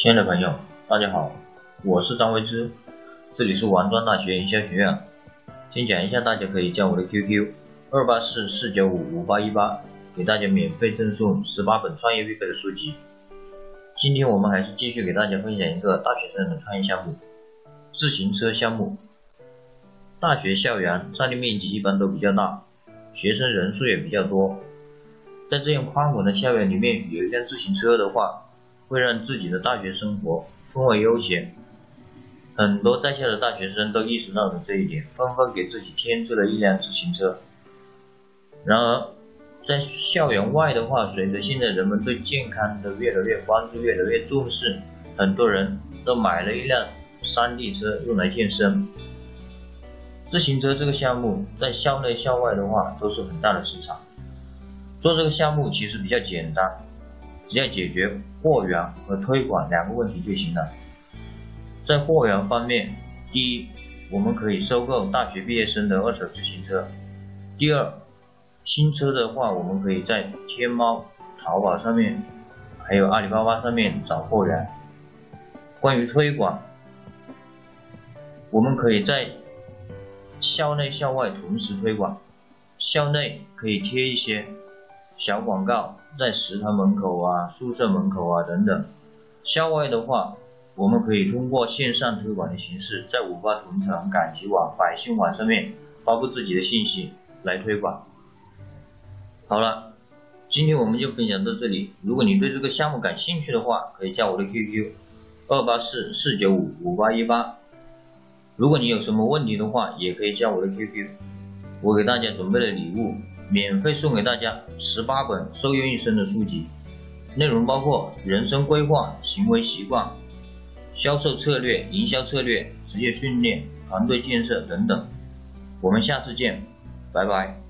亲爱的朋友，大家好，我是张维之，这里是王庄大学营销学院。先讲一下，大家可以加我的 QQ：二八四四九五五八一八，给大家免费赠送十八本创业必备的书籍。今天我们还是继续给大家分享一个大学生的创业项目——自行车项目。大学校园占地面积一般都比较大，学生人数也比较多，在这样宽广的校园里面，有一辆自行车的话。会让自己的大学生活风味悠闲。很多在校的大学生都意识到了这一点，纷纷给自己添置了一辆自行车。然而，在校园外的话，随着现在人们对健康的越来越关注、越来越重视，很多人都买了一辆山地车用来健身。自行车这个项目在校内校外的话都是很大的市场。做这个项目其实比较简单。只要解决货源和推广两个问题就行了。在货源方面，第一，我们可以收购大学毕业生的二手自行车；第二，新车的话，我们可以在天猫、淘宝上面，还有阿里巴巴上面找货源。关于推广，我们可以在校内校外同时推广，校内可以贴一些。小广告在食堂门口啊、宿舍门口啊等等。校外的话，我们可以通过线上推广的形式，在五八同城、赶集网、百姓网上面发布自己的信息来推广。好了，今天我们就分享到这里。如果你对这个项目感兴趣的话，可以加我的 QQ：二八四四九五五八一八。如果你有什么问题的话，也可以加我的 QQ，我给大家准备了礼物。免费送给大家十八本受用一生的书籍，内容包括人生规划、行为习惯、销售策略、营销策略、职业训练、团队建设等等。我们下次见，拜拜。